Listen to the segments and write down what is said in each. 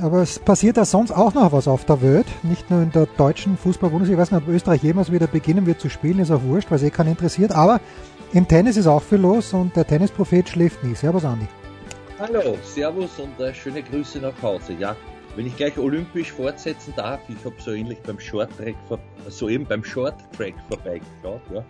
Aber es passiert ja sonst auch noch was auf der Welt. Nicht nur in der deutschen Fußball-Bundesliga. Ich weiß nicht, ob Österreich jemals wieder beginnen wird zu spielen. Ist auch wurscht, weil es eh keinen interessiert. Aber im Tennis ist auch viel los und der Tennisprophet schläft nie. Servus, Andi. Hallo, Servus und äh, schöne Grüße nach Hause. Ja, wenn ich gleich olympisch fortsetzen darf, ich habe so ähnlich beim Short Track, soeben beim Short Track vorbeigeschaut, ja,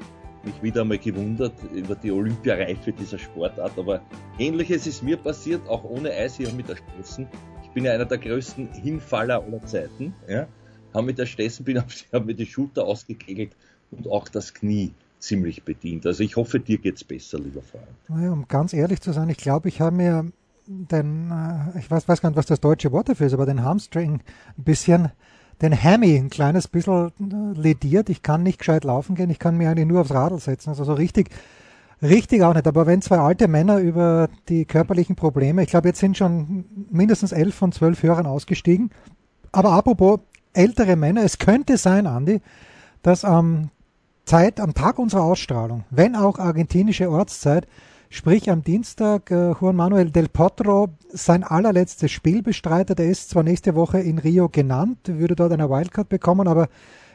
mich wieder einmal gewundert über die Olympiareife dieser Sportart, aber ähnliches ist mir passiert, auch ohne Eis hier mit der Stessen. Bin ja einer der größten Hinfaller aller Zeiten, ja, habe mit der Stessen, bin, habe mir die Schulter ausgekegelt und auch das Knie ziemlich bedient. Also ich hoffe, dir geht's besser, lieber Freund. Naja, um ganz ehrlich zu sein, ich glaube, ich habe mir den, äh, ich weiß, weiß gar nicht, was das deutsche Wort dafür ist, aber den Hamstring ein bisschen den Hammy ein kleines bisschen äh, lediert. Ich kann nicht gescheit laufen gehen, ich kann mir eigentlich nur aufs Radl setzen. Also so richtig, richtig auch nicht. Aber wenn zwei alte Männer über die körperlichen Probleme, ich glaube, jetzt sind schon mindestens elf von zwölf Hörern ausgestiegen. Aber apropos ältere Männer, es könnte sein, Andi, dass am Zeit, am Tag unserer Ausstrahlung, wenn auch argentinische Ortszeit, Sprich am Dienstag äh, Juan Manuel del Potro sein allerletztes Spiel bestreitet. Er ist zwar nächste Woche in Rio genannt, würde dort eine Wildcard bekommen, aber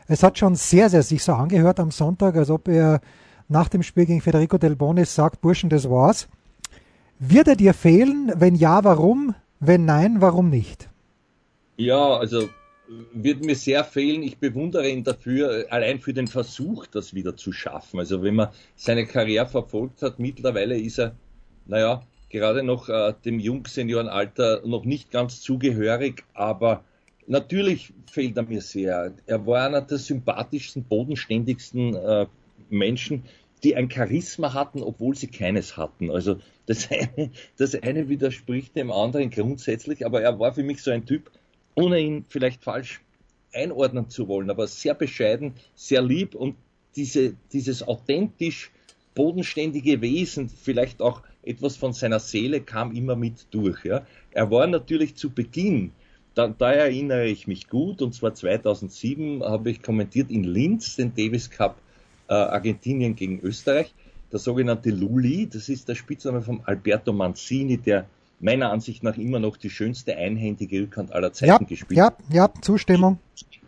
es hat schon sehr, sehr sich so angehört am Sonntag, als ob er nach dem Spiel gegen Federico Del Bonis sagt, Burschen, das war's. Wird er dir fehlen? Wenn ja, warum? Wenn nein, warum nicht? Ja, also wird mir sehr fehlen. Ich bewundere ihn dafür, allein für den Versuch, das wieder zu schaffen. Also wenn man seine Karriere verfolgt hat, mittlerweile ist er, naja, gerade noch äh, dem Jungseniorenalter noch nicht ganz zugehörig, aber natürlich fehlt er mir sehr. Er war einer der sympathischsten, bodenständigsten äh, Menschen, die ein Charisma hatten, obwohl sie keines hatten. Also das eine, das eine widerspricht dem anderen grundsätzlich, aber er war für mich so ein Typ, ohne ihn vielleicht falsch einordnen zu wollen, aber sehr bescheiden, sehr lieb und diese, dieses authentisch bodenständige Wesen, vielleicht auch etwas von seiner Seele kam immer mit durch. Ja. Er war natürlich zu Beginn, da, da erinnere ich mich gut, und zwar 2007 habe ich kommentiert in Linz den Davis Cup äh, Argentinien gegen Österreich, der sogenannte Luli, das ist der Spitzname von Alberto Mancini, der meiner Ansicht nach immer noch die schönste einhändige Rückhand aller Zeiten ja, gespielt. Ja, ja, Zustimmung.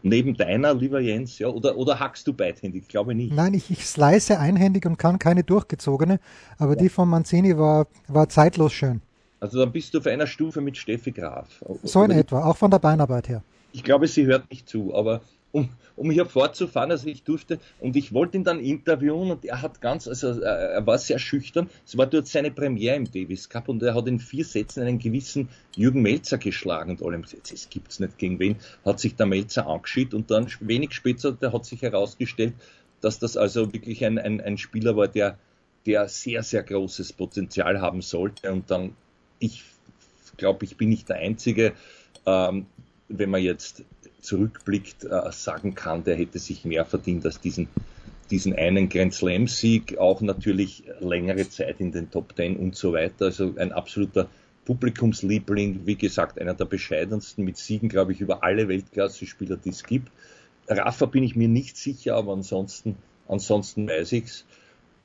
Neben deiner, lieber Jens, ja, oder, oder hackst du beidhändig? Ich glaube nicht. Nein, ich, ich slice einhändig und kann keine durchgezogene, aber ja. die von Manzini war, war zeitlos schön. Also dann bist du auf einer Stufe mit Steffi Graf. So in etwa, auch von der Beinarbeit her. Ich glaube, sie hört nicht zu, aber um, um hier fortzufahren. Also ich durfte und ich wollte ihn dann interviewen und er hat ganz, also äh, er war sehr schüchtern. Es war dort seine Premiere im Davis Cup und er hat in vier Sätzen einen gewissen Jürgen Melzer geschlagen und allem das gibt's nicht gegen wen, hat sich der Melzer angeschieden und dann wenig später, der hat sich herausgestellt, dass das also wirklich ein, ein, ein Spieler war, der, der sehr, sehr großes Potenzial haben sollte und dann, ich glaube, ich bin nicht der Einzige, ähm, wenn man jetzt zurückblickt, äh, sagen kann, der hätte sich mehr verdient als diesen, diesen einen Grand Slam-Sieg, auch natürlich längere Zeit in den Top Ten und so weiter. Also ein absoluter Publikumsliebling, wie gesagt, einer der bescheidensten mit Siegen, glaube ich, über alle Weltklasse-Spieler, die es gibt. Rafa bin ich mir nicht sicher, aber ansonsten, ansonsten weiß ich's.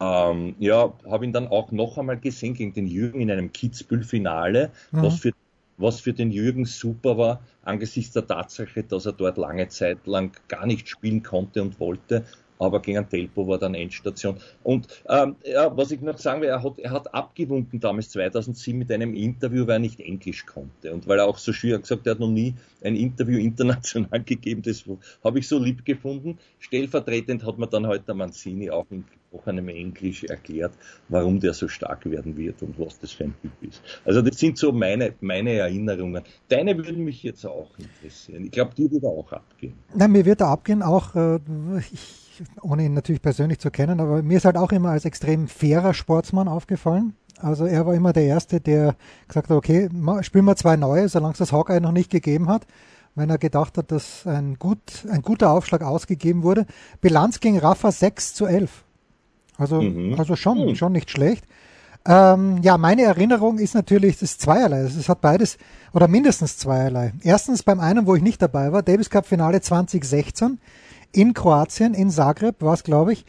Ähm, ja, habe ihn dann auch noch einmal gesehen gegen den Jürgen in einem Kitzbühel-Finale, mhm. was für was für den Jürgen super war, angesichts der Tatsache, dass er dort lange Zeit lang gar nicht spielen konnte und wollte. Aber gegen Telpo war dann Endstation. Und ähm, ja, was ich noch sagen will, er hat, er hat abgewunken damals 2007 mit einem Interview, weil er nicht Englisch konnte. Und weil er auch so schwer gesagt, er hat noch nie ein Interview international gegeben, das habe ich so lieb gefunden. Stellvertretend hat man dann heute der Manzini auch in gesprochenem Englisch erklärt, warum der so stark werden wird und was das für ein Typ ist. Also das sind so meine, meine Erinnerungen. Deine würden mich jetzt auch interessieren. Ich glaube, dir wird auch abgehen. Nein, mir wird er abgehen, auch äh, ich, ohne ihn natürlich persönlich zu kennen, aber mir ist halt auch immer als extrem fairer Sportsmann aufgefallen. Also er war immer der Erste, der gesagt hat, okay, spielen wir zwei neue, solange es das Hawkeye noch nicht gegeben hat. wenn er gedacht hat, dass ein, gut, ein guter Aufschlag ausgegeben wurde. Bilanz gegen Rafa 6 zu 11. Also, mhm. also schon, mhm. schon nicht schlecht. Ähm, ja, meine Erinnerung ist natürlich das zweierlei. Es hat beides oder mindestens zweierlei. Erstens beim einen, wo ich nicht dabei war, Davis Cup Finale 2016 in Kroatien, in Zagreb war es, glaube ich.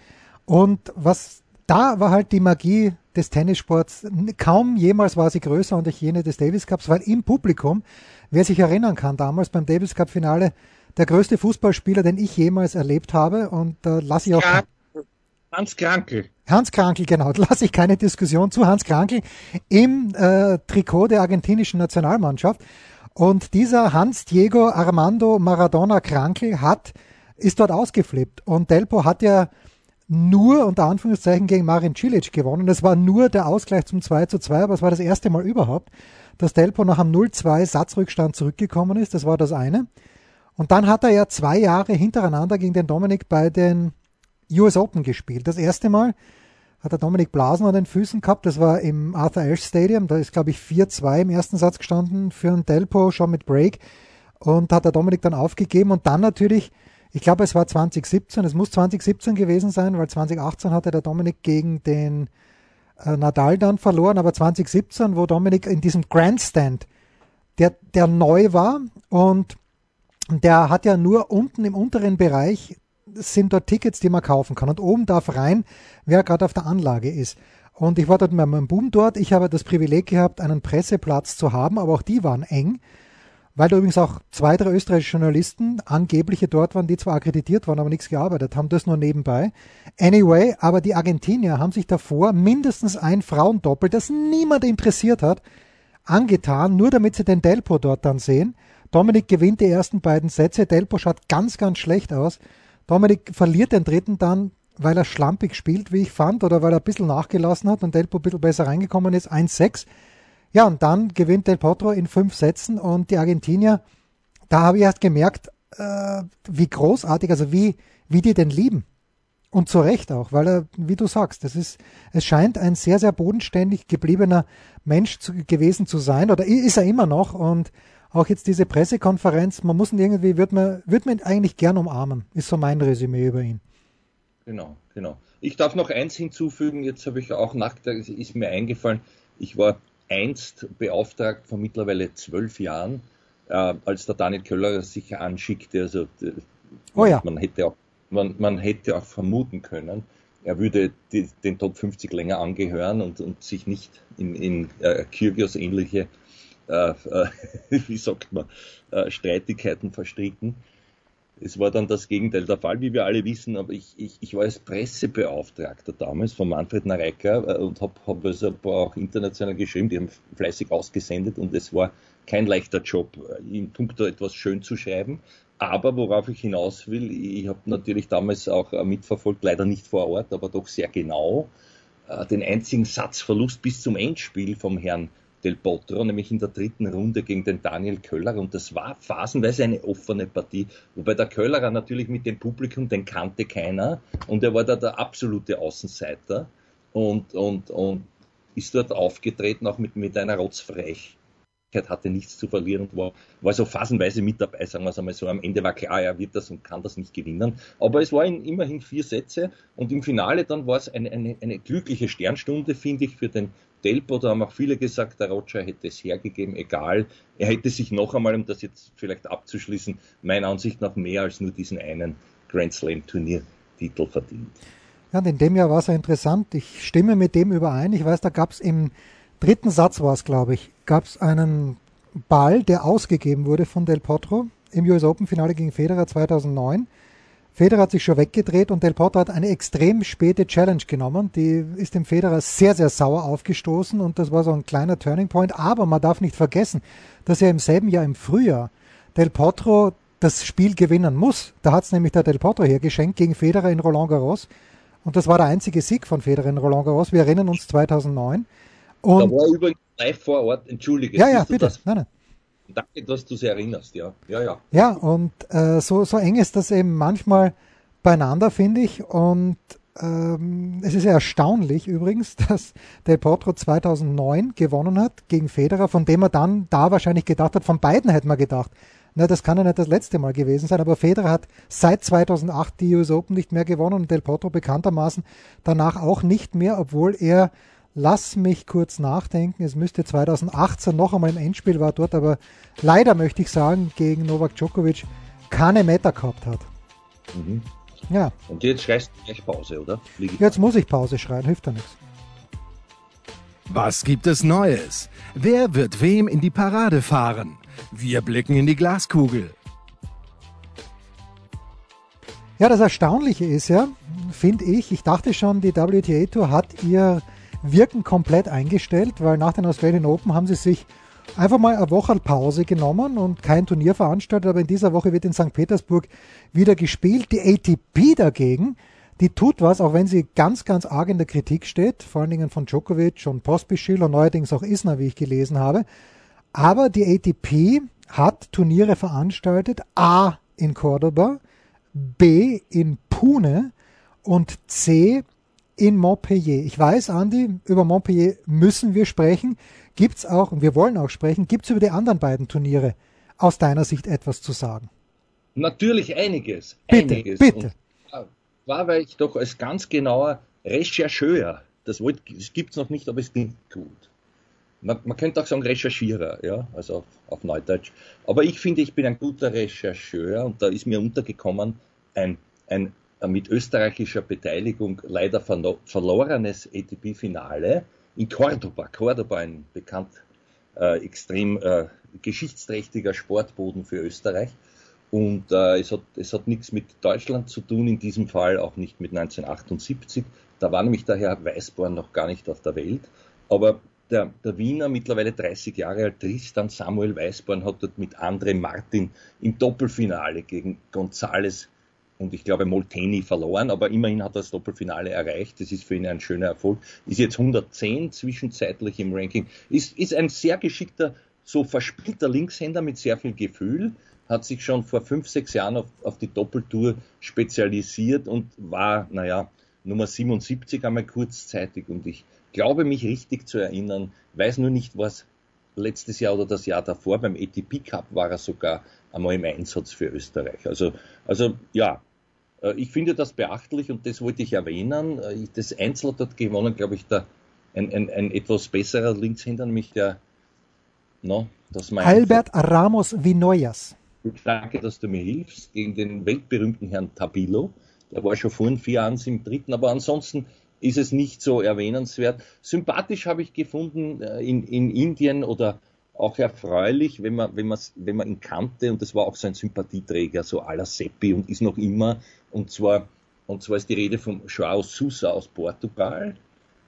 Und was da war halt die Magie des Tennissports. Kaum jemals war sie größer und ich jene des Davis Cups, weil im Publikum, wer sich erinnern kann, damals beim Davis Cup Finale, der größte Fußballspieler, den ich jemals erlebt habe und da äh, lasse ich auch ja, Hans Krankel. Hans Krankel, genau, da lasse ich keine Diskussion zu. Hans Krankel im äh, Trikot der argentinischen Nationalmannschaft. Und dieser Hans Diego Armando Maradona Krankel hat, ist dort ausgeflippt. Und Delpo hat ja nur unter Anführungszeichen gegen Marin Cilic gewonnen. Das war nur der Ausgleich zum 2 zu 2, aber es war das erste Mal überhaupt, dass Delpo nach einem 0-2 Satzrückstand zurückgekommen ist. Das war das eine. Und dann hat er ja zwei Jahre hintereinander gegen den Dominik bei den US Open gespielt. Das erste Mal hat der Dominik Blasen an den Füßen gehabt. Das war im Arthur Ashe Stadium. Da ist, glaube ich, 4-2 im ersten Satz gestanden für einen Delpo, schon mit Break. Und hat der Dominik dann aufgegeben. Und dann natürlich ich glaube, es war 2017, es muss 2017 gewesen sein, weil 2018 hatte der Dominik gegen den äh, Nadal dann verloren, aber 2017, wo Dominik in diesem Grandstand, der, der neu war und der hat ja nur unten im unteren Bereich sind dort Tickets, die man kaufen kann und oben darf rein, wer gerade auf der Anlage ist. Und ich war dort mit meinem Boom dort. Ich habe das Privileg gehabt, einen Presseplatz zu haben, aber auch die waren eng weil da übrigens auch zwei, drei österreichische Journalisten, angebliche dort waren, die zwar akkreditiert waren, aber nichts gearbeitet haben, das nur nebenbei. Anyway, aber die Argentinier haben sich davor mindestens ein Frauendoppel, das niemand interessiert hat, angetan, nur damit sie den Delpo dort dann sehen. Dominik gewinnt die ersten beiden Sätze, Delpo schaut ganz, ganz schlecht aus. Dominik verliert den dritten dann, weil er schlampig spielt, wie ich fand, oder weil er ein bisschen nachgelassen hat und Delpo ein bisschen besser reingekommen ist, 1-6. Ja, und dann gewinnt Del Potro in fünf Sätzen und die Argentinier, da habe ich erst gemerkt, äh, wie großartig, also wie, wie die den lieben. Und zu Recht auch, weil er, wie du sagst, das ist, es scheint ein sehr, sehr bodenständig gebliebener Mensch zu, gewesen zu sein, oder ist er immer noch. Und auch jetzt diese Pressekonferenz, man muss ihn irgendwie, wird man, wird man ihn eigentlich gern umarmen, ist so mein Resümee über ihn. Genau, genau. Ich darf noch eins hinzufügen, jetzt habe ich auch nackt, ist mir eingefallen, ich war einst beauftragt vor mittlerweile zwölf Jahren, äh, als der Daniel Köller sich anschickte. Also äh, oh ja. man, hätte auch, man, man hätte auch vermuten können, er würde die, den Top 50 länger angehören und, und sich nicht in, in äh, Kyrgios ähnliche, äh, äh, wie sagt man, äh, Streitigkeiten verstricken. Es war dann das Gegenteil der Fall, wie wir alle wissen, aber ich, ich, ich war als Pressebeauftragter damals von Manfred Nareika äh, und habe hab also auch international geschrieben, die haben fleißig ausgesendet und es war kein leichter Job, äh, in puncto etwas schön zu schreiben. Aber worauf ich hinaus will, ich habe natürlich damals auch äh, mitverfolgt, leider nicht vor Ort, aber doch sehr genau, den einzigen Satzverlust bis zum Endspiel vom Herrn Del Potro, nämlich in der dritten Runde gegen den Daniel Köllerer. Und das war phasenweise eine offene Partie, wobei der Köllerer natürlich mit dem Publikum, den kannte keiner. Und er war da der absolute Außenseiter und, und, und ist dort aufgetreten, auch mit, mit einer Rotzfrech hatte nichts zu verlieren und war, war so phasenweise mit dabei, sagen wir es einmal so. Am Ende war klar, er wird das und kann das nicht gewinnen. Aber es waren immerhin vier Sätze und im Finale dann war es eine, eine, eine glückliche Sternstunde, finde ich, für den Delpo, da haben auch viele gesagt, der Roger hätte es hergegeben, egal. Er hätte sich noch einmal, um das jetzt vielleicht abzuschließen, meiner Ansicht nach mehr als nur diesen einen Grand Slam Turniertitel verdient. Ja, und in dem Jahr war es ja interessant. Ich stimme mit dem überein. Ich weiß, da gab es im dritten Satz war es, glaube ich, gab es einen Ball, der ausgegeben wurde von Del Potro im US Open Finale gegen Federer 2009. Federer hat sich schon weggedreht und Del Potro hat eine extrem späte Challenge genommen. Die ist dem Federer sehr, sehr sauer aufgestoßen und das war so ein kleiner Turning Point. Aber man darf nicht vergessen, dass er im selben Jahr im Frühjahr Del Potro das Spiel gewinnen muss. Da hat es nämlich der Del Potro hergeschenkt gegen Federer in Roland Garros. Und das war der einzige Sieg von Federer in Roland Garros. Wir erinnern uns 2009. Und da war übrigens live vor Ort, entschuldige. Ja, ja, bitte. Nein, nein. Danke, dass du sie erinnerst, ja. Ja, ja. Ja, und äh, so, so eng ist das eben manchmal beieinander, finde ich. Und ähm, es ist erstaunlich übrigens, dass Del Potro 2009 gewonnen hat gegen Federer, von dem er dann da wahrscheinlich gedacht hat, von beiden hätte man gedacht, Na, das kann ja nicht das letzte Mal gewesen sein, aber Federer hat seit 2008 die US Open nicht mehr gewonnen und Del Potro bekanntermaßen danach auch nicht mehr, obwohl er, lass mich kurz nachdenken, es müsste 2018 noch einmal im Endspiel war dort, aber leider möchte ich sagen, gegen Novak Djokovic keine Meta gehabt hat. Mhm. Ja. Und jetzt schreist du gleich Pause, oder? Jetzt muss ich Pause schreien, hilft ja nichts. Was gibt es Neues? Wer wird wem in die Parade fahren? Wir blicken in die Glaskugel. Ja, das Erstaunliche ist ja, finde ich, ich dachte schon, die WTA Tour hat ihr Wirken komplett eingestellt, weil nach den Australian Open haben sie sich einfach mal eine Woche Pause genommen und kein Turnier veranstaltet, aber in dieser Woche wird in St. Petersburg wieder gespielt. Die ATP dagegen, die tut was, auch wenn sie ganz, ganz arg in der Kritik steht, vor allen Dingen von Djokovic und Pospischil und neuerdings auch Isner, wie ich gelesen habe. Aber die ATP hat Turniere veranstaltet, A in Cordoba, B in Pune und C in Montpellier. Ich weiß, Andi, über Montpellier müssen wir sprechen. Gibt's auch, und wir wollen auch sprechen, gibt's über die anderen beiden Turniere aus deiner Sicht etwas zu sagen? Natürlich einiges. Bitte, einiges. bitte. Und war, weil ich doch als ganz genauer Rechercheur, das, wollt, das gibt's noch nicht, aber es klingt gut man, man könnte auch sagen Recherchierer, ja, also auf, auf Neudeutsch. Aber ich finde, ich bin ein guter Rechercheur und da ist mir untergekommen ein, ein mit österreichischer Beteiligung leider verlorenes ATP-Finale in Cordoba. Cordoba, ein bekannt äh, extrem äh, geschichtsträchtiger Sportboden für Österreich. Und äh, es, hat, es hat nichts mit Deutschland zu tun, in diesem Fall auch nicht mit 1978. Da war nämlich der Herr Weißborn noch gar nicht auf der Welt. Aber der, der Wiener, mittlerweile 30 Jahre alt, Tristan Samuel Weißborn, hat dort mit André Martin im Doppelfinale gegen González und ich glaube Molteni verloren, aber immerhin hat er das Doppelfinale erreicht. Das ist für ihn ein schöner Erfolg. Ist jetzt 110 zwischenzeitlich im Ranking. Ist, ist ein sehr geschickter, so verspielter Linkshänder mit sehr viel Gefühl. Hat sich schon vor fünf, sechs Jahren auf, auf die Doppeltour spezialisiert und war, naja, Nummer 77 einmal kurzzeitig und ich glaube mich richtig zu erinnern, weiß nur nicht, was letztes Jahr oder das Jahr davor beim ATP Cup war er sogar einmal im Einsatz für Österreich. Also, also ja, äh, ich finde das beachtlich und das wollte ich erwähnen. Äh, das Einzel hat dort gewonnen, glaube ich, der, ein, ein, ein etwas besserer Linkshänder, nämlich der, no, das mein Albert Ramos Vinoyas. Danke, dass du mir hilfst, gegen den weltberühmten Herrn Tabilo. Der war schon vor vier Jahren im dritten, aber ansonsten ist es nicht so erwähnenswert. Sympathisch habe ich gefunden äh, in, in Indien oder auch erfreulich, wenn man, wenn man, wenn man ihn kannte und das war auch so ein Sympathieträger, so la Seppi und ist noch immer, und zwar, und zwar ist die Rede von João Sousa aus Portugal,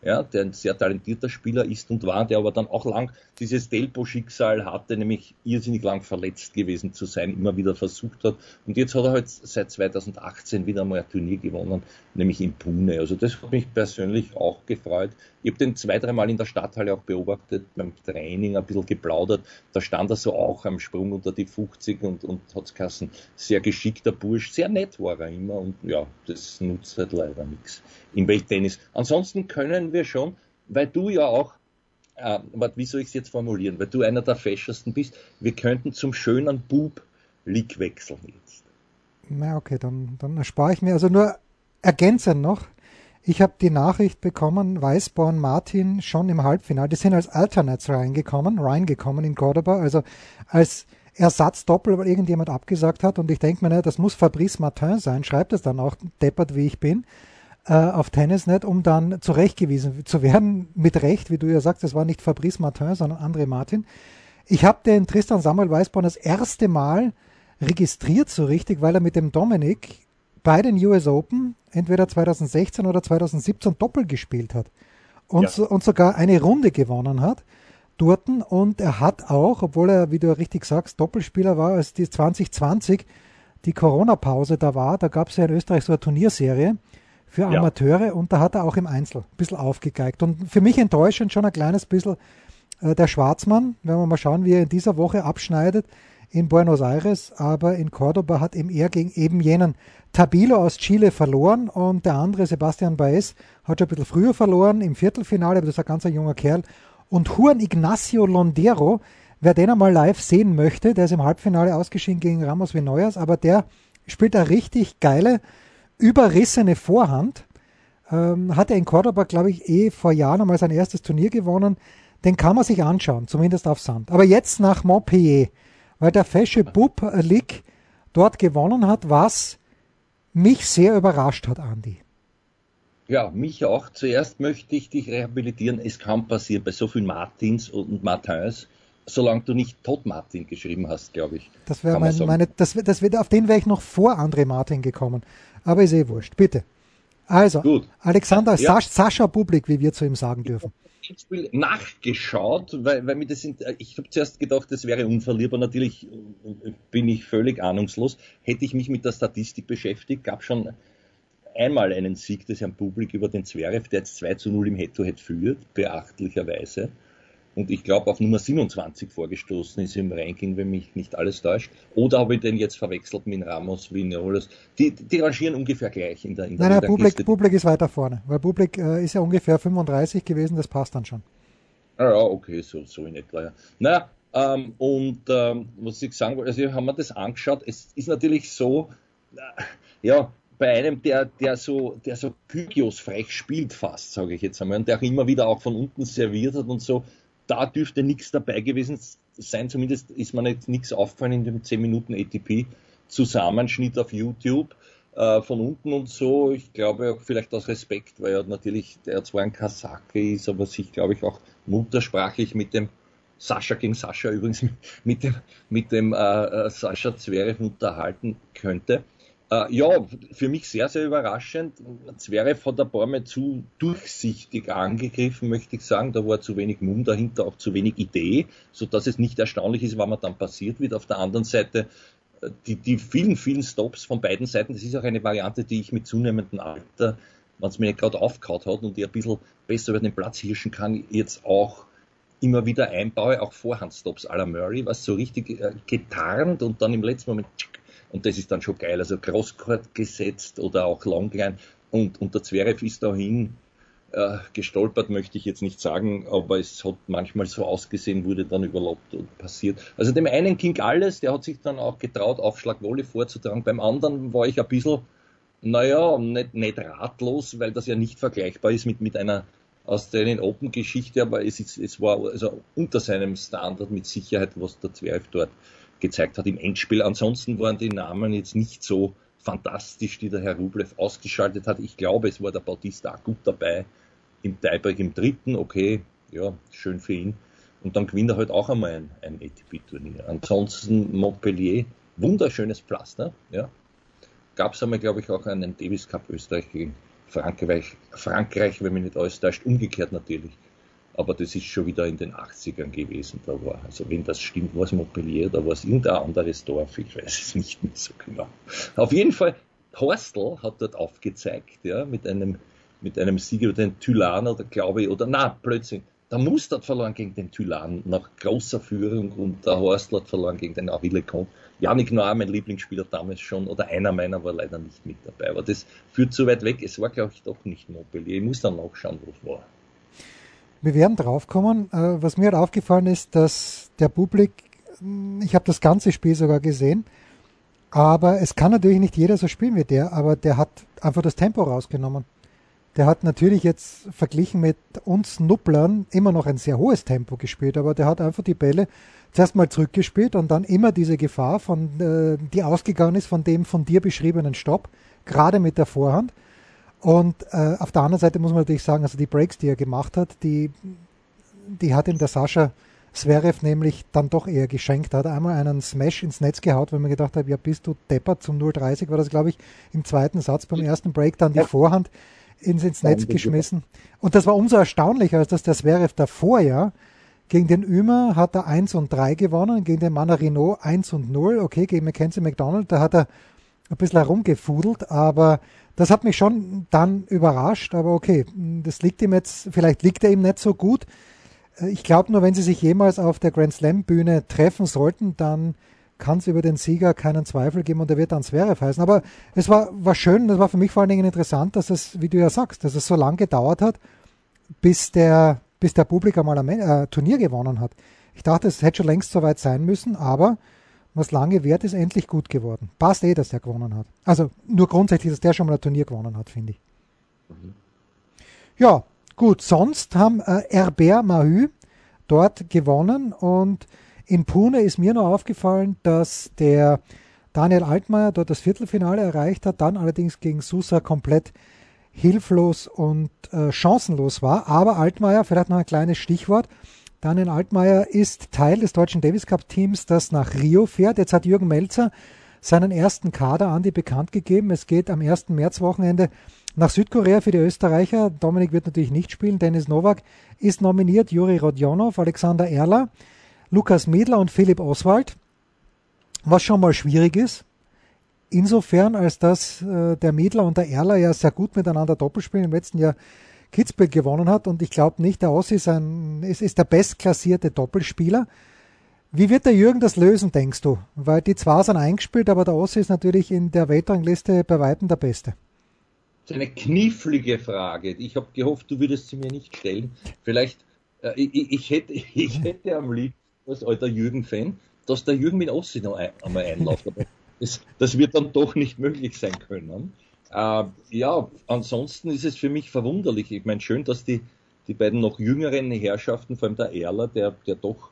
ja, der ein sehr talentierter Spieler ist und war, der aber dann auch lang dieses Delpo-Schicksal hatte, nämlich irrsinnig lang verletzt gewesen zu sein, immer wieder versucht hat. Und jetzt hat er halt seit 2018 wieder mal ein Turnier gewonnen, nämlich in Pune. Also das hat mich persönlich auch gefreut. Ich habe den zwei, dreimal in der Stadthalle auch beobachtet, beim Training ein bisschen geplaudert. Da stand er so auch am Sprung unter die 50 und, und hat Kassen. Sehr geschickter Bursch, sehr nett war er immer und ja, das nutzt halt leider nichts im Welttennis. Ansonsten können wir schon, weil du ja auch, äh, wie soll ich es jetzt formulieren, weil du einer der feschesten bist, wir könnten zum schönen Bub League wechseln jetzt. Na okay, dann, dann erspare ich mir also nur ergänzend noch. Ich habe die Nachricht bekommen, Weißborn Martin schon im Halbfinale. Die sind als Alternates reingekommen, reingekommen in Cordoba, also als Ersatzdoppel, weil irgendjemand abgesagt hat. Und ich denke mir, ne, das muss Fabrice Martin sein. Schreibt es dann auch, deppert wie ich bin auf Tennisnet, um dann zurechtgewiesen zu werden. Mit Recht, wie du ja sagst, das war nicht Fabrice Martin, sondern André Martin. Ich habe den Tristan Samuel Weißborn das erste Mal registriert so richtig, weil er mit dem Dominik bei den US Open entweder 2016 oder 2017 Doppel gespielt hat und, ja. so, und sogar eine Runde gewonnen hat dort und er hat auch, obwohl er, wie du richtig sagst, Doppelspieler war, als die 2020 die Corona-Pause da war, da gab es ja in Österreich so eine Turnierserie für Amateure ja. und da hat er auch im Einzel ein bisschen aufgegeigt. Und für mich enttäuschend schon ein kleines bisschen äh, der Schwarzmann, wenn wir mal schauen, wie er in dieser Woche abschneidet in Buenos Aires, aber in Cordoba hat eben er gegen eben jenen Tabilo aus Chile verloren und der andere, Sebastian Baez, hat schon ein bisschen früher verloren im Viertelfinale, aber das ist ein ganz junger Kerl. Und Juan Ignacio Londero, wer den einmal live sehen möchte, der ist im Halbfinale ausgeschieden gegen Ramos Vinoyas, aber der spielt eine richtig geile, überrissene Vorhand. Ähm, hat er in Cordoba, glaube ich, eh vor Jahren einmal sein erstes Turnier gewonnen. Den kann man sich anschauen, zumindest auf Sand. Aber jetzt nach Montpellier, weil der Fesche Bub League dort gewonnen hat, was mich sehr überrascht hat, Andi. Ja, mich auch. Zuerst möchte ich dich rehabilitieren. Es kann passieren bei so vielen Martins und Martins, solange du nicht Todd Martin geschrieben hast, glaube ich. Das wäre mein, meine, das, das wird, auf den wäre ich noch vor André Martin gekommen. Aber ist eh wurscht. Bitte. Also, Gut. Alexander ja. Sascha Publik, wie wir zu ihm sagen dürfen. Spiel nachgeschaut, weil, weil mir das sind, ich habe zuerst gedacht, das wäre unverlierbar. Natürlich bin ich völlig ahnungslos. Hätte ich mich mit der Statistik beschäftigt, gab schon einmal einen Sieg des Herrn Publik über den Zverev, der jetzt 2 zu 0 im Head-to-Head -Head führt, beachtlicherweise und ich glaube auf Nummer 27 vorgestoßen ist im Ranking, wenn mich nicht alles täuscht. Oder habe ich den jetzt verwechselt mit Ramos, Vinolas? Die, die rangieren ungefähr gleich in der in Nein, nein, Publik, Publik ist weiter vorne, weil Publik äh, ist ja ungefähr 35 gewesen, das passt dann schon. Ah, ja, okay, so, so in etwa, ja. Naja, ähm, und ähm, was ich sagen wollte, also haben wir das angeschaut, es ist natürlich so, äh, ja, bei einem, der, der so, der so Kygios frech spielt fast, sage ich jetzt einmal, und der auch immer wieder auch von unten serviert hat und so, da dürfte nichts dabei gewesen sein. Zumindest ist mir jetzt nichts aufgefallen in dem 10 Minuten ATP Zusammenschnitt auf YouTube äh, von unten und so. Ich glaube auch vielleicht aus Respekt, weil er natürlich, der zwar ein Kasake ist, aber sich, glaube ich, auch muttersprachlich mit dem Sascha gegen Sascha übrigens mit dem, mit dem äh, äh Sascha Zverev unterhalten könnte. Äh, ja, für mich sehr, sehr überraschend. Zverev hat ein paar Mal zu durchsichtig angegriffen, möchte ich sagen. Da war zu wenig Mumm dahinter, auch zu wenig Idee, so dass es nicht erstaunlich ist, was man dann passiert wird. Auf der anderen Seite, äh, die, die vielen, vielen Stops von beiden Seiten, das ist auch eine Variante, die ich mit zunehmendem Alter, wenn es mir nicht gerade aufgehauen hat und ich ein bisschen besser über den Platz hirschen kann, jetzt auch immer wieder einbaue, auch Vorhandstops à la Murray, was so richtig äh, getarnt und dann im letzten Moment und das ist dann schon geil. Also Crosscourt gesetzt oder auch Longline und, und der Zverev ist dahin äh, gestolpert, möchte ich jetzt nicht sagen, aber es hat manchmal so ausgesehen, wurde dann überlappt und passiert. Also dem einen ging alles, der hat sich dann auch getraut, Aufschlagwolle vorzutragen. Beim anderen war ich ein bisschen, naja, nicht, nicht ratlos, weil das ja nicht vergleichbar ist mit, mit einer Australian Open Geschichte, aber es, ist, es war also unter seinem Standard mit Sicherheit, was der Zverev dort gezeigt hat im Endspiel. Ansonsten waren die Namen jetzt nicht so fantastisch, die der Herr Rublev ausgeschaltet hat. Ich glaube, es war der Bautista gut dabei. Im Tiebreak im dritten, okay, ja, schön für ihn. Und dann gewinnt er halt auch einmal ein, ein ATP-Turnier. Ansonsten Montpellier, wunderschönes Pflaster, ja. Gab es einmal, glaube ich, auch einen Davis Cup Österreich gegen Frankreich, Frankreich, wenn mich nicht alles täuscht, umgekehrt natürlich aber das ist schon wieder in den 80ern gewesen. Da war, also wenn das stimmt, war es Montpellier, da war es irgendein anderes Dorf, ich weiß es nicht mehr so genau. Auf jeden Fall, Horstel hat dort aufgezeigt, ja, mit einem, mit einem Sieg über den Tylan oder glaube ich, oder na, plötzlich, der Mustard verloren gegen den Tylan nach großer Führung und der Horstl hat verloren gegen den Aville Comte. Janik Noir, mein Lieblingsspieler damals schon, oder einer meiner war leider nicht mit dabei. Aber das führt zu weit weg. Es war, glaube ich, doch nicht Montpellier. Ich muss dann nachschauen, wo es war. Wir werden draufkommen. Äh, was mir hat aufgefallen ist, dass der Publik, hm, ich habe das ganze Spiel sogar gesehen, aber es kann natürlich nicht jeder so spielen wie der, aber der hat einfach das Tempo rausgenommen. Der hat natürlich jetzt verglichen mit uns Nupplern immer noch ein sehr hohes Tempo gespielt, aber der hat einfach die Bälle zuerst mal zurückgespielt und dann immer diese Gefahr, von, äh, die ausgegangen ist von dem von dir beschriebenen Stopp, gerade mit der Vorhand. Und äh, auf der anderen Seite muss man natürlich sagen, also die Breaks, die er gemacht hat, die, die hat ihm der Sascha Zverev nämlich dann doch eher geschenkt. Er hat einmal einen Smash ins Netz gehaut, weil man gedacht hat, ja bist du deppert zum 0,30 war das glaube ich im zweiten Satz beim ersten Break dann die Vorhand ins, ins Netz geschmissen. Und das war umso erstaunlicher, als dass der Zverev davor ja gegen den Ümer hat er 1 und 3 gewonnen, gegen den Manarino 1 und 0. Okay, gegen Mackenzie McDonald, da hat er ein bisschen herumgefudelt, aber das hat mich schon dann überrascht, aber okay, das liegt ihm jetzt, vielleicht liegt er ihm nicht so gut. Äh, ich glaube nur, wenn sie sich jemals auf der Grand Slam Bühne treffen sollten, dann kann es über den Sieger keinen Zweifel geben und er wird dann Zverev heißen. Aber es war, war schön, das war für mich vor allen Dingen interessant, dass es, wie du ja sagst, dass es so lange gedauert hat, bis der, bis der Publikum mal ein äh, Turnier gewonnen hat. Ich dachte, es hätte schon längst soweit sein müssen, aber was lange währt, ist endlich gut geworden. Passt eh, dass der gewonnen hat. Also nur grundsätzlich, dass der schon mal ein Turnier gewonnen hat, finde ich. Mhm. Ja, gut. Sonst haben äh, Herbert Mahü dort gewonnen und in Pune ist mir noch aufgefallen, dass der Daniel Altmaier dort das Viertelfinale erreicht hat, dann allerdings gegen Sousa komplett hilflos und äh, chancenlos war. Aber Altmaier, vielleicht noch ein kleines Stichwort, Daniel Altmaier ist Teil des deutschen Davis Cup Teams, das nach Rio fährt. Jetzt hat Jürgen Melzer seinen ersten Kader an die bekannt gegeben. Es geht am 1. Märzwochenende nach Südkorea für die Österreicher. Dominik wird natürlich nicht spielen. Dennis Nowak ist nominiert. Juri Rodionov, Alexander Erler, Lukas Medler und Philipp Oswald. Was schon mal schwierig ist. Insofern, als dass äh, der Medler und der Erler ja sehr gut miteinander Doppelspielen im letzten Jahr Kitzbühel gewonnen hat und ich glaube nicht, der Ossi ist, ein, ist, ist der bestklassierte Doppelspieler. Wie wird der Jürgen das lösen, denkst du? Weil die zwar sind eingespielt, aber der Ossi ist natürlich in der Weltrangliste bei Weitem der Beste. Das ist eine knifflige Frage. Ich habe gehofft, du würdest sie mir nicht stellen. Vielleicht, äh, ich, ich, hätte, ich hätte am liebsten als alter Jürgen-Fan, dass der Jürgen mit Ossi noch ein, einmal einläuft. das, das wird dann doch nicht möglich sein können. Äh, ja, ansonsten ist es für mich verwunderlich. Ich meine, schön, dass die, die beiden noch jüngeren Herrschaften, vor allem der Erler, der, der doch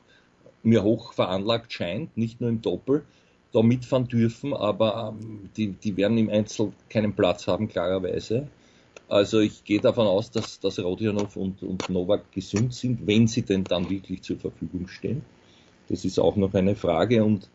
mir hoch veranlagt scheint, nicht nur im Doppel, da mitfahren dürfen, aber ähm, die, die werden im Einzel keinen Platz haben, klarerweise. Also ich gehe davon aus, dass, dass Rodionov und, und Novak gesund sind, wenn sie denn dann wirklich zur Verfügung stehen. Das ist auch noch eine Frage. Und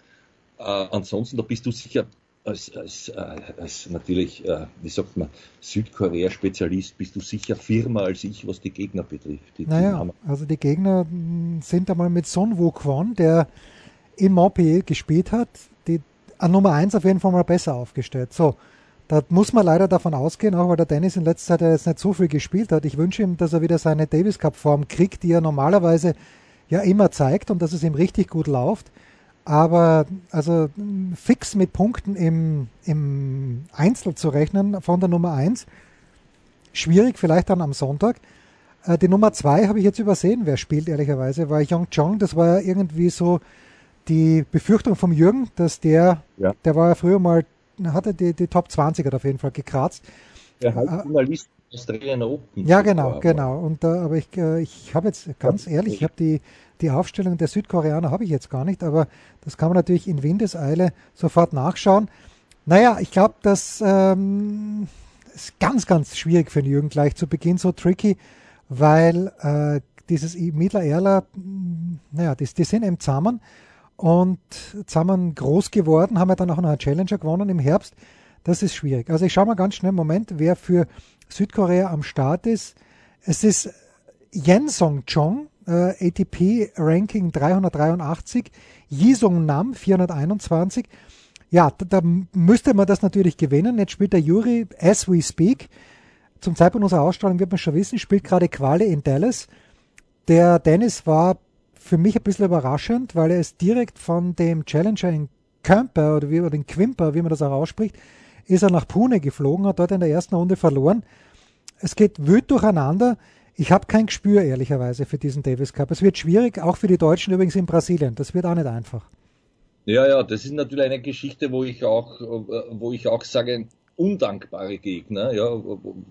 äh, ansonsten, da bist du sicher als, als, äh, als natürlich, äh, wie sagt man, Südkorea-Spezialist bist du sicher firmer als ich, was die Gegner betrifft. Die naja, also die Gegner hm, sind einmal mit Son Woo-Kwon, der in Montpellier gespielt hat, die an Nummer 1 auf jeden Fall mal besser aufgestellt. So, da muss man leider davon ausgehen, auch weil der Dennis in letzter Zeit jetzt nicht so viel gespielt hat. Ich wünsche ihm, dass er wieder seine Davis Cup Form kriegt, die er normalerweise ja immer zeigt und dass es ihm richtig gut läuft. Aber also fix mit Punkten im, im Einzel zu rechnen von der Nummer 1, schwierig, vielleicht dann am Sonntag. Äh, die Nummer 2 habe ich jetzt übersehen, wer spielt, ehrlicherweise, war Young Chong. Das war ja irgendwie so die Befürchtung vom Jürgen, dass der, ja. der war ja früher mal, hatte die, die Top 20 hat auf jeden Fall gekratzt. Der halt Journalist Australian Open. Ja, genau, genau. Und, äh, aber ich, äh, ich habe jetzt ganz ehrlich, ich habe die die Aufstellung der Südkoreaner habe ich jetzt gar nicht, aber das kann man natürlich in Windeseile sofort nachschauen. Naja, ich glaube, das ähm, ist ganz, ganz schwierig für den Jürgen gleich zu Beginn, so tricky, weil äh, dieses Miedler Erler, mm, naja, die, die sind eben zusammen und zusammen groß geworden, haben ja dann auch noch einen Challenger gewonnen im Herbst. Das ist schwierig. Also ich schaue mal ganz schnell, Moment, wer für Südkorea am Start ist. Es ist Yen Song Chong, äh, ATP Ranking 383, Yisung Nam 421. Ja, da, da, müsste man das natürlich gewinnen. Jetzt spielt der Juri, as we speak, zum Zeitpunkt unserer Ausstrahlung wird man schon wissen, spielt gerade Quali in Dallas. Der Dennis war für mich ein bisschen überraschend, weil er ist direkt von dem Challenger in Camper oder, wie, oder in Quimper, wie man das auch ausspricht, ist er nach Pune geflogen, hat dort in der ersten Runde verloren. Es geht wild durcheinander. Ich habe kein Gespür, ehrlicherweise, für diesen Davis Cup. Es wird schwierig, auch für die Deutschen übrigens in Brasilien. Das wird auch nicht einfach. Ja, ja, das ist natürlich eine Geschichte, wo ich auch, wo ich auch sage, undankbare Gegner. Ja,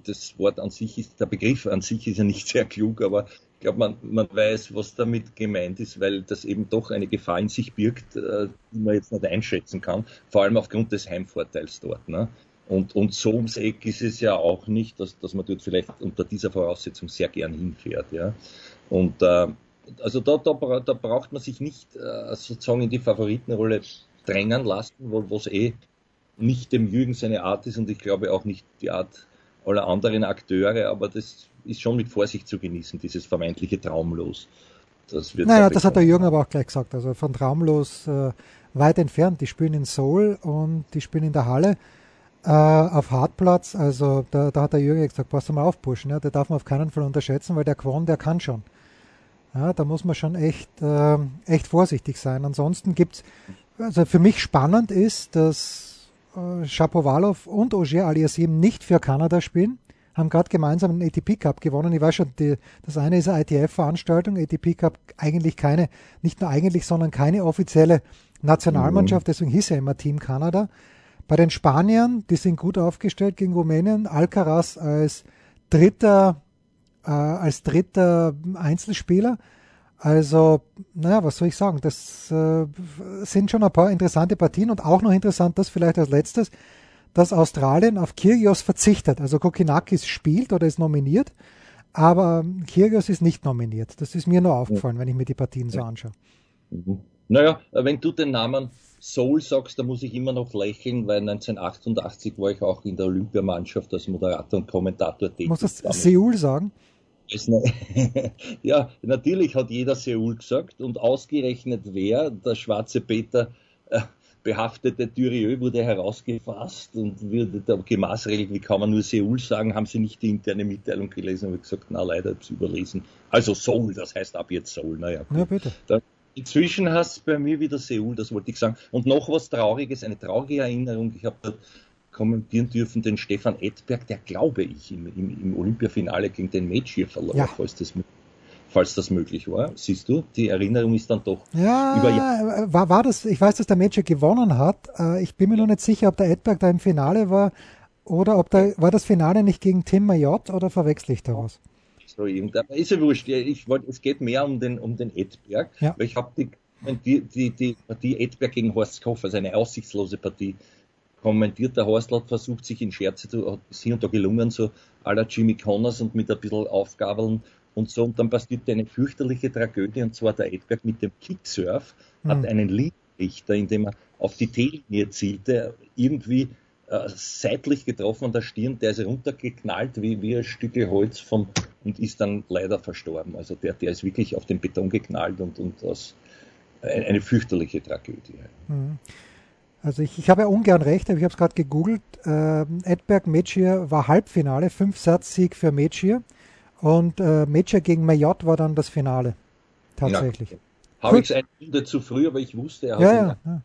das Wort an sich ist, der Begriff an sich ist ja nicht sehr klug, aber ich glaube, man, man weiß, was damit gemeint ist, weil das eben doch eine Gefahr in sich birgt, äh, die man jetzt nicht einschätzen kann, vor allem aufgrund des Heimvorteils dort. Ne? Und, und so ums Eck ist es ja auch nicht, dass, dass man dort vielleicht unter dieser Voraussetzung sehr gern hinfährt. Ja. Und äh, also da, da, da braucht man sich nicht äh, sozusagen in die Favoritenrolle drängen lassen, wo es eh nicht dem Jürgen seine Art ist und ich glaube auch nicht die Art aller anderen Akteure, aber das ist schon mit Vorsicht zu genießen, dieses vermeintliche Traumlos. Das wird naja, das hat der Jürgen aber auch gleich gesagt. Also von Traumlos äh, weit entfernt. Die spielen in Seoul und die spielen in der Halle äh, auf Hartplatz, also da, da hat der Jürgen gesagt, pass mal auf, Burschen, ja, der darf man auf keinen Fall unterschätzen, weil der Quon, der kann schon. Ja, da muss man schon echt, äh, echt vorsichtig sein. Ansonsten gibt's, also für mich spannend ist, dass äh, Shapovalov und Ogier Aliasim nicht für Kanada spielen. haben gerade gemeinsam einen ATP Cup gewonnen. Ich weiß schon, die, das eine ist eine ITF-Veranstaltung, ATP Cup eigentlich keine, nicht nur eigentlich, sondern keine offizielle Nationalmannschaft, mhm. deswegen hieß er immer Team Kanada. Bei den Spaniern, die sind gut aufgestellt gegen Rumänien, Alcaraz als dritter, äh, als dritter Einzelspieler. Also, naja, was soll ich sagen? Das äh, sind schon ein paar interessante Partien und auch noch interessant, das vielleicht als letztes, dass Australien auf Kyrgios verzichtet. Also Kokinakis spielt oder ist nominiert, aber Kyrgios ist nicht nominiert. Das ist mir nur aufgefallen, wenn ich mir die Partien so anschaue. Mhm. Naja, wenn du den Namen Soul sagst, da muss ich immer noch lächeln, weil 1988 war ich auch in der Olympiamannschaft als Moderator und Kommentator tätig. Muss das Seoul sagen? ja, natürlich hat jeder Seoul gesagt und ausgerechnet wer, der schwarze Peter, äh, behaftete Dürieu wurde herausgefasst und wurde da gemaßregelt, wie kann man nur Seoul sagen, haben sie nicht die interne Mitteilung gelesen und gesagt, na leider hab's überlesen. Also Seoul, das heißt ab jetzt Seoul, naja. Ja, bitte. Da, inzwischen hast du bei mir wieder Seoul, das wollte ich sagen. Und noch was Trauriges, eine traurige Erinnerung, ich habe dort kommentieren dürfen den Stefan Edberg, der glaube ich im, im, im Olympiafinale gegen den Mechir verlor, ja. falls das falls das möglich war. Siehst du, die Erinnerung ist dann doch ja, über Jahre. War, war das, ich weiß, dass der Matcher gewonnen hat. Äh, ich bin mir nur nicht sicher, ob der Edberg da im Finale war oder ob da war das Finale nicht gegen Tim Mayotte oder verwechsel ich daraus? So, ist ja wurscht. Ich wollte, es geht mehr um den, um den Edberg, ja. weil ich habe die, die, die, die Partie Edberg gegen Horst Koff, also eine aussichtslose Partie, kommentiert. Der Horst hat versucht, sich in Scherze zu, ist hier und da gelungen, so aller Jimmy Connors und mit ein bisschen Aufgabeln und so. Und dann passiert eine fürchterliche Tragödie, und zwar der Edberg mit dem Kicksurf mhm. hat einen Linienrichter, indem er auf die T-Linie zielte, irgendwie äh, seitlich getroffen an der Stirn, der ist runtergeknallt wie, wie ein Stück Holz vom, und ist dann leider verstorben. Also der, der ist wirklich auf den Beton geknallt und, und das, eine, eine fürchterliche Tragödie. Mhm. Also ich, ich habe ja ungern recht, aber ich habe es gerade gegoogelt. Äh, Edberg Mechir war Halbfinale, fünf Satz-Sieg für Mechir. Und äh, Mechir gegen Mayotte war dann das Finale. Tatsächlich. Ja. Habe ich es eine Runde zu früh, aber ich wusste, er hat ja, ja, ja. Aber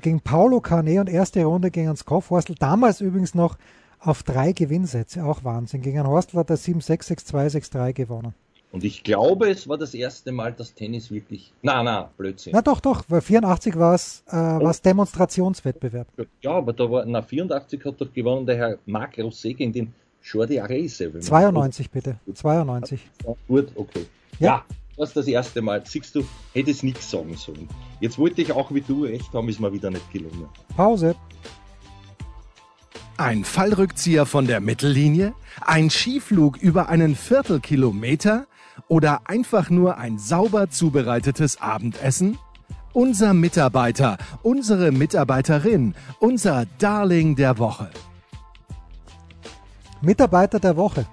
gegen Paulo Carnet und erste Runde gegen einen Horstel. Damals übrigens noch auf drei Gewinnsätze. Auch Wahnsinn. Gegen einen Horstel hat er 7-6, 6-2, 6-3 gewonnen. Und ich glaube, es war das erste Mal, dass Tennis wirklich. Na, na, Blödsinn. Na doch, doch, weil 84 war es äh, Demonstrationswettbewerb. Ja, aber da war, na, 84 hat doch gewonnen der Herr Marc Rosset gegen den Jordi Arese. 92 bitte. 92. Gut, okay. Ja. ja. Das ist das erste Mal. Siehst du, hätte es nichts sagen sollen. Jetzt wollte ich auch wie du recht haben, ist mir wieder nicht gelungen. Pause. Ein Fallrückzieher von der Mittellinie? Ein Skiflug über einen Viertelkilometer? Oder einfach nur ein sauber zubereitetes Abendessen? Unser Mitarbeiter, unsere Mitarbeiterin, unser Darling der Woche. Mitarbeiter der Woche.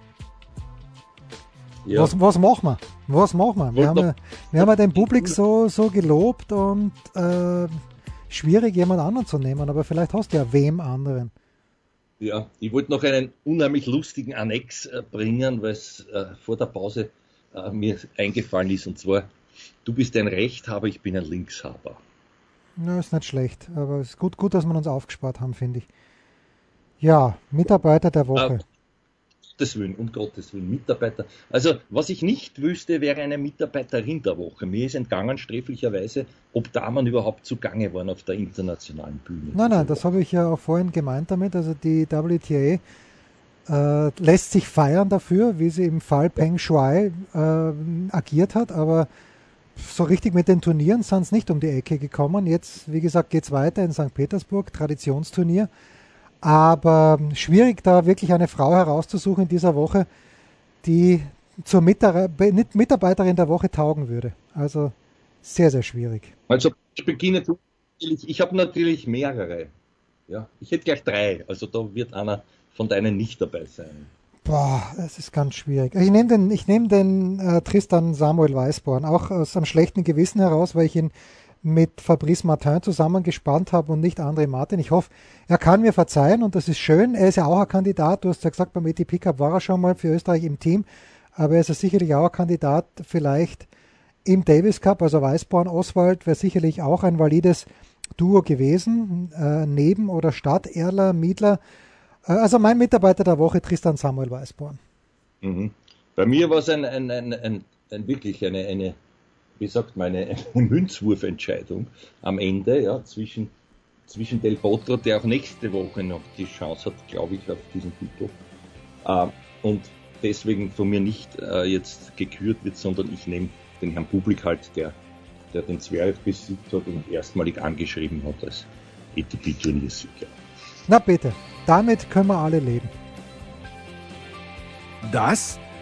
Ja. Was, was machen wir? Was machen wir? Wir haben, ja, wir haben ja den Publik so, so gelobt und äh, schwierig, jemand anderen zu nehmen, aber vielleicht hast du ja wem anderen. Ja, ich wollte noch einen unheimlich lustigen Annex äh, bringen, weil es äh, vor der Pause äh, mir eingefallen ist, und zwar, du bist ein Rechthaber, ich bin ein Linkshaber. Na, ist nicht schlecht, aber es ist gut, gut, dass wir uns aufgespart haben, finde ich. Ja, Mitarbeiter der Woche. Gottes Willen, um Gottes Willen, Mitarbeiter. Also, was ich nicht wüsste, wäre eine Mitarbeiterin der Woche. Mir ist entgangen, sträflicherweise, ob Damen überhaupt zugange waren auf der internationalen Bühne. Nein, nein, das habe ich ja auch vorhin gemeint damit. Also, die WTA äh, lässt sich feiern dafür, wie sie im Fall Peng Shuai äh, agiert hat, aber so richtig mit den Turnieren sind es nicht um die Ecke gekommen. Jetzt, wie gesagt, geht es weiter in St. Petersburg, Traditionsturnier. Aber schwierig, da wirklich eine Frau herauszusuchen in dieser Woche, die zur Mitarbeiterin der Woche taugen würde. Also sehr, sehr schwierig. Also ich beginne, ich habe natürlich mehrere. Ja, ich hätte gleich drei. Also da wird einer von deinen nicht dabei sein. Boah, es ist ganz schwierig. Ich nehme den, ich nehm den äh, Tristan Samuel Weißborn, auch aus einem schlechten Gewissen heraus, weil ich ihn mit Fabrice Martin zusammengespannt habe und nicht André Martin. Ich hoffe, er kann mir verzeihen und das ist schön. Er ist ja auch ein Kandidat. Du hast ja gesagt, beim ATP Cup war er schon mal für Österreich im Team, aber er ist ja sicherlich auch ein Kandidat vielleicht im Davis Cup, also Weißborn Oswald wäre sicherlich auch ein valides Duo gewesen, äh, neben oder statt Erler, Miedler. Äh, also mein Mitarbeiter der Woche, Tristan Samuel Weißborn. Mhm. Bei mir war es ein, ein, ein, ein, ein wirklich eine, eine, wie sagt man, eine, eine Münzwurfentscheidung am Ende, ja, zwischen, zwischen Del Potro, der auch nächste Woche noch die Chance hat, glaube ich, auf diesen Titel. Äh, und deswegen von mir nicht äh, jetzt gekürt wird, sondern ich nehme den Herrn Publik halt, der, der den Zwerg besiegt hat und erstmalig angeschrieben hat als ATP-Turniersieger. Na bitte, damit können wir alle leben. Das